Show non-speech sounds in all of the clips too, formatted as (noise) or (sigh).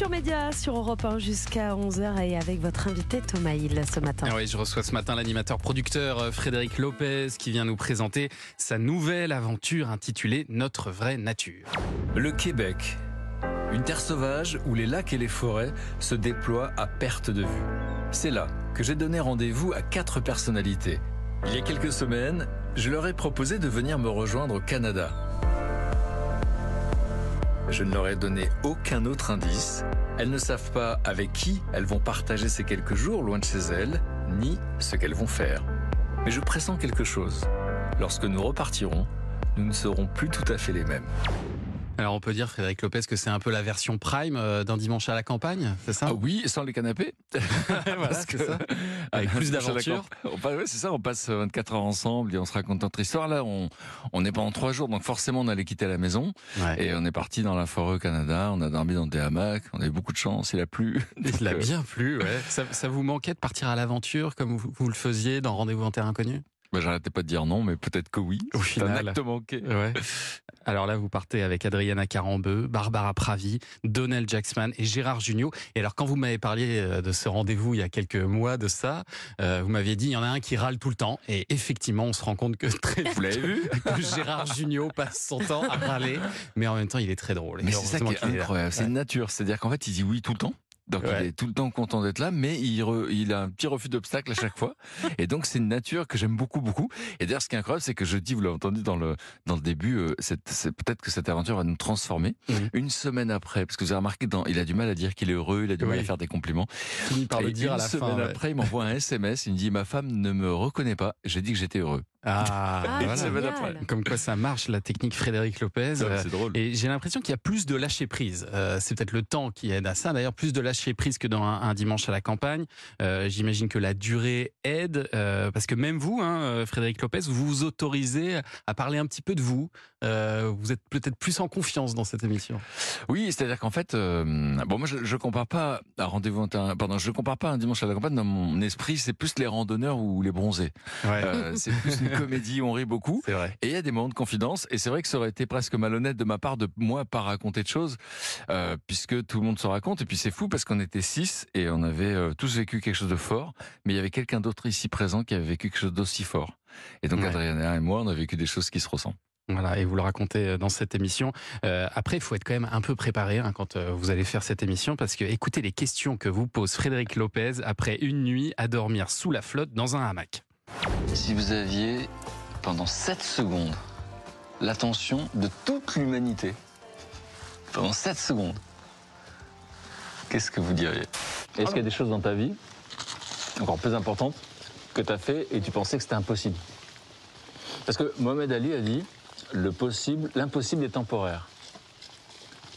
Culture Média sur Europe 1 jusqu'à 11h et avec votre invité Thomas Hill ce matin. Ah oui, je reçois ce matin l'animateur producteur euh, Frédéric Lopez qui vient nous présenter sa nouvelle aventure intitulée Notre vraie nature. Le Québec, une terre sauvage où les lacs et les forêts se déploient à perte de vue. C'est là que j'ai donné rendez-vous à quatre personnalités. Il y a quelques semaines, je leur ai proposé de venir me rejoindre au Canada. Je ne leur ai donné aucun autre indice. Elles ne savent pas avec qui elles vont partager ces quelques jours loin de chez elles, ni ce qu'elles vont faire. Mais je pressens quelque chose. Lorsque nous repartirons, nous ne serons plus tout à fait les mêmes. Alors on peut dire, Frédéric Lopez, que c'est un peu la version prime euh, d'un dimanche à la campagne, c'est ça? Ah oui, sans les canapés. (laughs) (laughs) voilà, ça. Avec plus d'aventures. Ouais, c'est ça, on passe 24 heures ensemble et on se raconte notre histoire. Là, on, on est pendant trois jours, donc forcément on allait quitter la maison. Ouais. Et on est parti dans la forêt au Canada, on a dormi dans des hamacs, on a eu beaucoup de chance, il a plu. (laughs) Il a euh, bien plu, ouais. Ça, ça vous manquait de partir à l'aventure comme vous, vous le faisiez dans Rendez-vous en Terre Inconnue? Bah, J'arrêtais pas de dire non, mais peut-être que oui. Au (laughs) C'est un final. acte manqué. Ouais. Alors là, vous partez avec Adriana Carambeu, Barbara Pravi, Donnell Jacksman et Gérard Jugnot. Et alors, quand vous m'avez parlé euh, de ce rendez-vous il y a quelques mois de ça, euh, vous m'aviez dit il y en a un qui râle tout le temps. Et effectivement, on se rend compte que, (laughs) très Vous l'avez vu? (laughs) que Gérard Jugnot passe son temps à râler, mais en même temps, il est très drôle. Mais c'est ça qui est incroyable, c'est une nature. C'est-à-dire qu'en fait, il dit oui tout le temps. Donc Ouais. il est tout le temps content d'être là, mais il, re- il a un petit refus d'obstacle à chaque fois. Et donc c'est une nature que j'aime beaucoup, beaucoup. Et d'ailleurs, ce qui est incroyable, c'est que je dis, vous l'avez entendu dans le dans le début, euh, c'est c'est peut-être que cette aventure va nous transformer. Mhm. Une semaine après, parce que vous avez remarqué, dans, il a du mal à dire qu'il est heureux, il a du mal à faire des compliments. finit par le dire une à la semaine fin. ouais. après, il m'envoie un SMS. Il me dit, ma femme ne me reconnaît pas. J'ai dit que j'étais heureux. Ah, Ah, voilà. Comme quoi ça marche, la technique Frédéric Lopez. Euh, C'est drôle. Et j'ai l'impression qu'il y a plus de lâcher prise. Euh, c'est peut-être le temps qui aide à ça. D'ailleurs, plus de lâcher prise que dans un, un dimanche à la campagne. Euh, J'imagine que la durée aide, euh, parce que même vous, hein, Frédéric Lopez, vous vous autorisez à parler un petit peu de vous. Euh, vous êtes peut-être plus en confiance dans cette émission. Oui, c'est-à-dire qu'en fait, euh, bon, moi, je, je compare pas à rendez-vous pardon, je compare pas un dimanche à la campagne. Dans mon esprit, c'est plus les randonneurs ou les bronzés. Ouais, Euh, c'est plus une comédie, on rit beaucoup. c'est vrai. Et il y a des moments de confidence. Et c'est vrai que ça aurait été presque malhonnête de ma part de moi pas raconter de choses, euh, puisque tout le monde se raconte. Et puis c'est fou parce qu'on était six et on avait euh, tous vécu quelque chose de fort, mais il y avait quelqu'un d'autre ici présent qui avait vécu quelque chose d'aussi fort. Et donc Ouais. Adriana et moi, on a vécu des choses qui se ressemblent. Voilà, et vous le racontez euh, dans cette émission. Euh, après, il faut être quand même un peu préparé hein, quand euh, vous allez faire cette émission, parce que écoutez les questions que vous pose Frédéric Lopez après une nuit à dormir sous la flotte dans un hamac. Si vous aviez, pendant 7 secondes, l'attention de toute l'humanité, pendant 7 secondes, qu'est-ce que vous diriez? Est-ce qu'il y a des choses dans ta vie, encore plus importantes, que tu as fait et tu pensais que c'était impossible? Parce que Mohamed Ali a dit le possible, l'impossible est temporaire.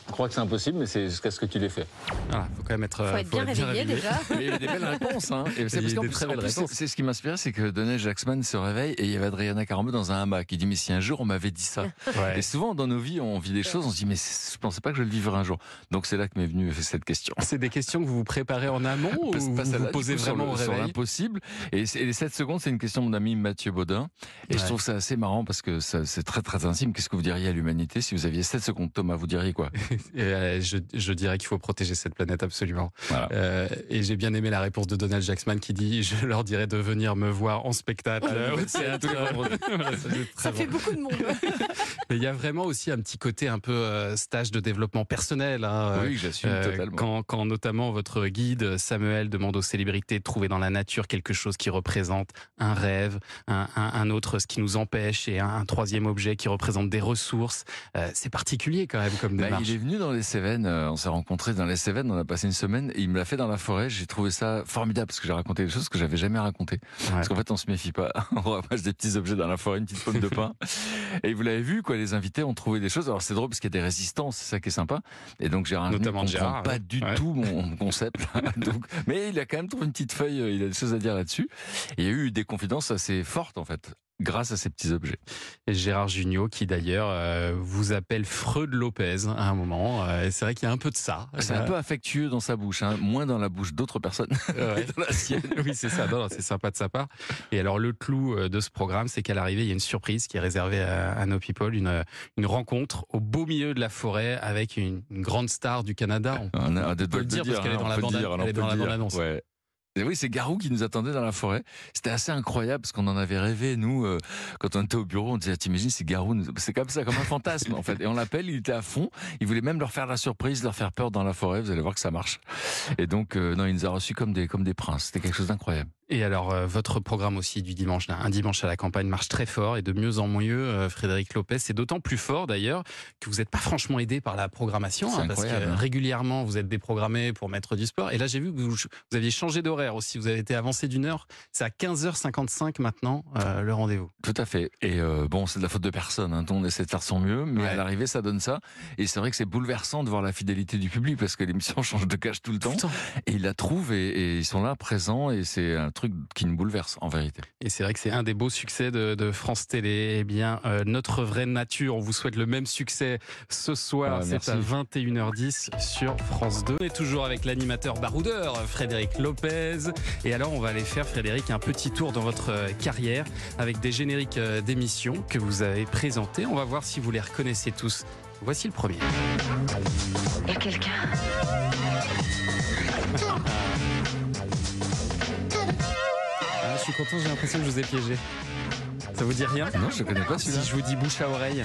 Je crois que c'est impossible, mais c'est jusqu'à ce que tu l'aies fait. Voilà, faut quand même être, Faut euh, être bien réveillé réveillé. déjà. (laughs) Mais il y avait des belles réponses, hein. Et c'est a parce qu'en plus, très en belles plus, réponses. c'est- c'est ce qui m'inspirait, c'est que Donnell Jackman se réveille et il y avait Adriana Carambeu dans un hamac. Il dit, mais si un jour on m'avait dit ça. (laughs) Ouais. Et souvent, dans nos vies, on vit des choses, on se dit, mais je pensais pas que je le vivrais un jour. Donc c'est là que m'est venue cette question. C'est des questions que vous vous préparez en amont (laughs) ou vous vous la- posez vraiment le- au sur réveil l'impossible. Et, c'est- et les 7 secondes, c'est une question de mon ami Mathieu Baudin. Et je trouve ça assez marrant parce que ça- c'est très très intime. Qu'est-ce que vous diriez à l'humanité si vous aviez 7 secondes? Thomas, vous diriez quoi? Et, euh, je, je dirais qu'il faut protéger cette planète absolument. Voilà. Euh, et j'ai bien aimé la réponse de Donald Jackman qui dit je leur dirais de venir me voir en spectacle euh, au théâtre. (laughs) Voilà, ça, c'est très Ça bon. fait beaucoup de monde. (laughs) Mais il y a vraiment aussi un petit côté un peu euh, stage de développement personnel. hein, Oui, j'assume euh, totalement. quand, quand notamment votre guide Samuel demande aux célébrités de trouver dans la nature quelque chose qui représente un rêve, un, un- un autre ce qui nous empêche et un, un troisième objet qui représente des ressources. Euh, c'est particulier quand même comme Bah, démarche. il est venu dans les Cévennes, euh, on s'est rencontrés dans les Cévennes, on a passé une semaine, et il me l'a fait dans la forêt, j'ai trouvé ça formidable parce que j'ai raconté des choses que j'avais jamais racontées. Parce qu'en fait, on se méfie pas, (laughs) on ramasse des petits objets dans la forêt, une petite pomme de pain. (laughs) Et vous l'avez vu, quoi, les invités ont trouvé des choses. Alors c'est drôle parce qu'il y a des résistances, c'est ça qui est sympa. Et donc Gérard Notamment de comprend Gérard, pas ouais. du tout mon concept. (laughs) donc, mais il a quand même trouvé une petite feuille, euh, il a des choses à dire là-dessus. Et il y a eu des confidences assez fortes en fait. Grâce à ces petits objets. Et Gérard Jugnot qui d'ailleurs euh, vous appelle Freud Lopez à un moment. Euh, c'est vrai qu'il y a un peu de ça. C'est un peu affectueux dans sa bouche, hein, moins dans la bouche d'autres personnes (laughs) Ouais. que dans la sienne. (laughs) oui, c'est ça. Non, non, c'est sympa de sa part. Et alors, le clou euh, de ce programme, c'est qu'à l'arrivée, il y a une surprise qui est réservée à, à nos people, une une, une rencontre au beau milieu de la forêt avec une, une grande star du Canada. On, On a- on de- peut le dire parce qu'elle est hein, dans on la on est dans dire. bande-annonce. Ouais. Et oui, c'est Garou qui nous attendait dans la forêt. C'était assez incroyable parce qu'on en avait rêvé, nous, euh, quand on était au bureau, on disait, Ah, t'imagines, c'est Garou, c'est comme ça, comme un fantasme, en fait. Et on l'appelle, il était à fond. Il voulait même leur faire la surprise, leur faire peur dans la forêt. Vous allez voir que ça marche. Et donc, euh, non, il nous a reçus comme des, comme des princes. C'était quelque chose d'incroyable. Et alors, euh, votre programme aussi du dimanche, un dimanche à la campagne, marche très fort et de mieux en mieux, euh, Frédéric Lopez. C'est d'autant plus fort d'ailleurs que vous n'êtes pas franchement aidé par la programmation, hein, parce que hein. régulièrement vous êtes déprogrammé pour mettre du sport. Et là, j'ai vu que vous, vous aviez changé d'horaire aussi. Vous avez été avancé d'une heure. C'est à 15h55 maintenant euh, le rendez-vous. Tout à fait. Et bon, c'est de la faute de personne. Hein. Monde essaie de faire son mieux, mais Ouais. à l'arrivée, ça donne ça. Et c'est vrai que c'est bouleversant de voir la fidélité du public parce que l'émission (laughs) change de cage tout le temps. Et ils la trouvent et, et ils sont là, présents. Et c'est un truc qui nous bouleverse, en vérité. Et c'est vrai que c'est un des beaux succès de, de France Télé. Eh bien, euh, notre vraie nature. On vous souhaite le même succès ce soir. Ah, c'est à 21h10 sur France 2. On est toujours avec l'animateur baroudeur Frédéric Lopez. Et alors, on va aller faire Frédéric un petit tour dans votre euh, carrière avec des génériques euh, d'émissions que vous avez présentés. On va voir si vous les reconnaissez tous. Voici le premier. Y a quelqu'un suis content. J'ai l'impression que je vous ai piégé. Ça vous dit rien Non, je connais pas celui-là. Si je vous dis bouche à oreille,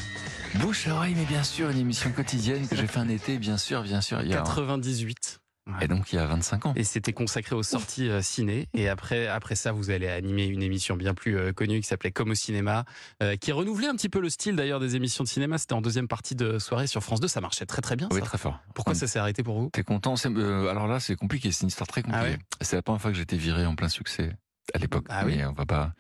Bouche à oreille, mais bien sûr, une émission quotidienne que j'ai fait un été, bien sûr, bien sûr. Il y a... 98. Et donc, il y a 25 ans. Et c'était consacré aux sorties euh, ciné. Et après, après ça, vous allez animer une émission bien plus euh, connue qui s'appelait Comme au cinéma, euh, qui renouvelait un petit peu le style d'ailleurs des émissions de cinéma. C'était en deuxième partie de soirée sur France 2. Ça marchait très très bien. Oui, ça. très fort. Pourquoi ça s'est arrêté pour vous? T'es content? Euh, Alors là, c'est compliqué. C'est une histoire très compliquée. Ah ouais? C'est la première fois que j'étais viré en plein succès. À l'époque. Ah oui. Mais on va pas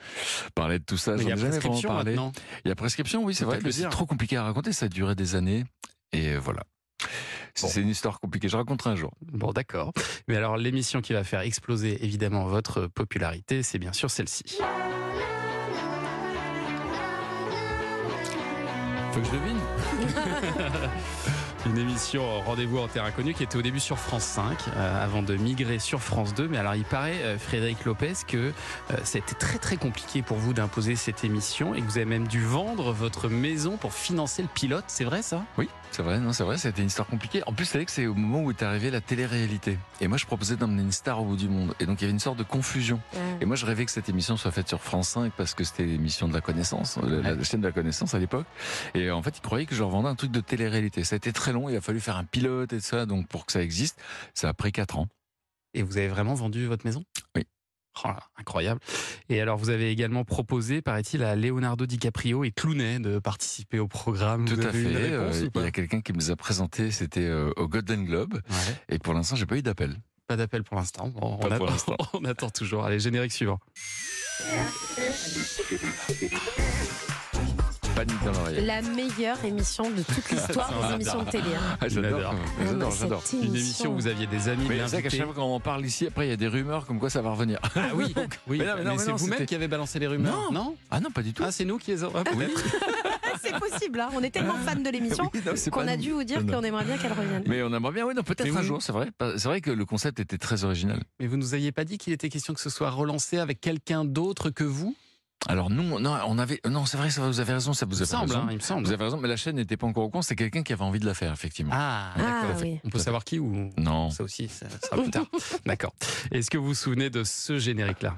parler de tout ça. Il y a prescription parlé. maintenant. Il y a prescription, oui, c'est vrai. C'est trop compliqué à raconter. Ça a duré des années. Et voilà. Bon. c'est une histoire compliquée. Je raconterai un jour. Bon, d'accord. Mais alors, l'émission qui va faire exploser évidemment votre popularité, c'est bien sûr celle-ci. Faut que je devine. (laughs) Une émission euh, Rendez-vous en terre inconnue qui était au début sur France 5 euh, avant de migrer sur France 2. Mais alors il paraît, euh, Frédéric Lopez, que euh, ça a été très très compliqué pour vous d'imposer cette émission et que vous avez même dû vendre votre maison pour financer le pilote. C'est vrai ça? Oui, c'est vrai, non, c'est vrai, c'était une histoire compliquée. En plus, c'est vrai que c'est au moment où est arrivée la télé-réalité. Et moi, je proposais d'emmener une star au bout du monde. Et donc, il y avait une sorte de confusion. Et moi, je rêvais que cette émission soit faite sur France 5 parce que c'était l'émission de la connaissance, la, la Ouais. chaîne de la connaissance à l'époque. Et en fait, ils croyaient que je leur vendais un truc de télé-réalité. Ça a été très long, il a fallu faire un pilote et ça. Donc, pour que ça existe, ça a pris 4 ans. Et vous avez vraiment vendu votre maison? Oui. Oh là, incroyable. Et alors, vous avez également proposé, paraît-il, à Leonardo DiCaprio et Clooney de participer au programme. Tout Vous à fait. une réponse Euh, Il pas y a quelqu'un qui nous a présenté, c'était euh, au Golden Globe. Ouais. Et pour l'instant, j'ai pas eu d'appel. Pas d'appel pour l'instant. Bon, on, attend, (laughs) on attend toujours. Allez, générique suivant. (laughs) Panique dans l'oreille. La meilleure émission de toute l'histoire (laughs) des émissions de télé. hein. Ah, j'adore. J'adore. J'adore, Une émission où vous aviez des amis, Mais c'est vrai qu'à chaque fois qu'on en parle ici, après, il y a des rumeurs comme quoi ça va revenir. Ah oui, (laughs) oui. Mais non, mais non, mais c'est non, vous-même qui avez balancé les rumeurs. Non. Ah non, pas du tout. Ah, c'est nous qui les avons. Ah. (laughs) C'est possible, hein. on est tellement fans de l'émission Oui, non, qu'on a dû vous dire Non, non. qu'on aimerait bien qu'elle revienne. Mais on aimerait bien, oui, non, peut-être un vous- jour, c'est vrai. C'est vrai que le concept était très original. Mais vous nous aviez pas dit qu'il était question que ce soit relancé avec quelqu'un d'autre que vous Alors nous, non, on avait, non, c'est vrai, ça, vous avez raison, ça vous Il me avez semble, raison. hein, il me semble. Vous avez raison, mais la chaîne n'était pas encore au courant. C'était quelqu'un qui avait envie de la faire, effectivement. Ah, Ah, d'accord. oui. On peut savoir qui ou Non. ça aussi, ça sera plus tard. (laughs) D'accord. Est-ce que vous vous souvenez de ce générique-là?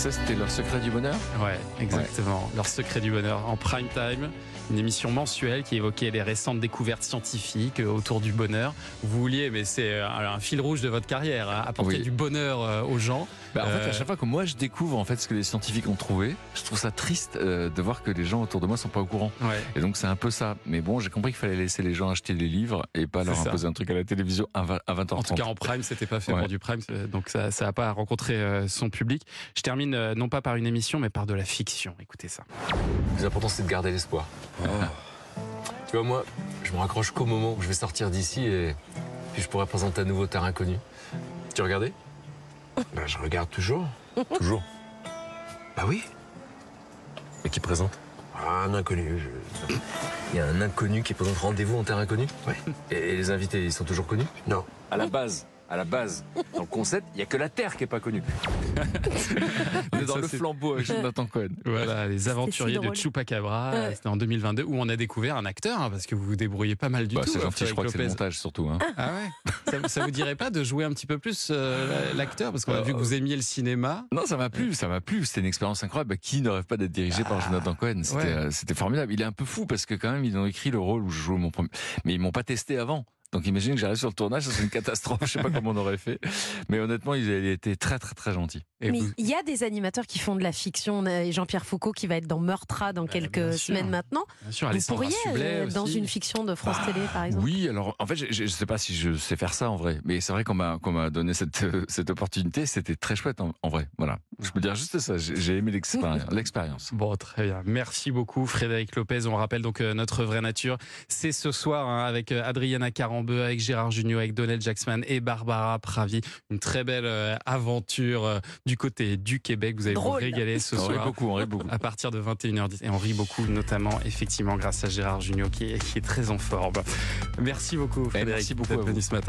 Ça, c'était leur secret du bonheur. Ouais, exactement. Leur secret du bonheur en prime time, une émission mensuelle qui évoquait les récentes découvertes scientifiques euh, autour du bonheur. Vous vouliez, mais c'est euh, un fil rouge de votre carrière, hein, apporter Oui. du bonheur euh, aux gens. Bah, en fait, à chaque fois que moi je découvre en fait ce que les scientifiques ont trouvé, je trouve ça triste euh, de voir que les gens autour de moi sont pas au courant. Ouais. Et donc c'est un peu ça. Mais bon, j'ai compris qu'il fallait laisser les gens acheter les livres et pas leur ça. imposer un truc à la télévision à 20 à 20h30. En tout cas, en prime, c'était pas fait Ouais. pour du prime, donc ça n'a pas rencontré son public. Je termine euh, non pas par une émission, mais par de la fiction. Écoutez ça. Le plus important, c'est de garder l'espoir. (laughs) Tu vois, moi, je me raccroche qu'au moment où je vais sortir d'ici et puis je pourrai présenter à nouveau Terre Inconnue. Tu regardais? Ben, je regarde toujours. (laughs) Toujours. Bah oui. Mais qui présente? Ah, un inconnu. je- Il y a un inconnu qui présente rendez-vous en Terre Inconnue Ouais. Et les invités, ils sont toujours connus? Non. À la base. À la base, dans le concept, il y a que la Terre qui est pas connue. (laughs) On est dans Ça, le flambeau avec Jonathan Cohen. Voilà, les aventuriers si de. Chupacabra. Ouais. C'était en 2022 où on a découvert un acteur, hein, parce que vous vous débrouillez pas mal du Bah, tout. c'est hein, gentil, je crois que c'est le Lopez. montage surtout. hein. Ah ouais ça, ça vous dirait pas de jouer un petit peu plus euh, l'acteur Parce qu'on a Euh, vu que vous aimiez le cinéma. Non, ça m'a plu, ça m'a plu. C'était une expérience incroyable. Bah, qui ne rêve pas d'être dirigé par Jonathan Cohen? C'était ouais. euh, formidable. Il est un peu fou parce que quand même, ils ont écrit le rôle où je jouais mon premier. Mais ils m'ont pas testé avant. Donc imagine que j'arrive sur le tournage, ça serait une catastrophe. Je sais pas comment on aurait fait. Mais honnêtement, il été très très très gentil. Et Mais vous- il y a des animateurs qui font de la fiction. On a Jean-Pierre Foucault qui va être dans Meurtra dans Bah, quelques bien sûr. semaines maintenant. bien sûr, Vous pourriez euh, dans une fiction de France Bah, Télé, par exemple? Oui, alors en fait, je, je sais pas si je sais faire ça en vrai, mais c'est vrai qu'on m'a qu'on m'a donné cette euh, cette opportunité, c'était très chouette en, en vrai. Voilà, je peux dire juste ça. J'ai aimé (laughs) l'expérience. Bon, très bien. Merci beaucoup, Frédéric Lopez. On rappelle donc euh, notre vraie nature. C'est ce soir hein, avec euh, Avec Gérard Junior, avec Donald Jacksman et Barbara Pravi. Une très belle euh, aventure euh, du côté du Québec. Vous allez vous régaler ce On rit soir. beaucoup, on rit beaucoup. À partir de 21h10. Et on rit beaucoup, notamment, effectivement, grâce à Gérard Junior qui est, qui est très en forme. Merci beaucoup, Frédéric, merci beaucoup d'être à vous. venu ce matin.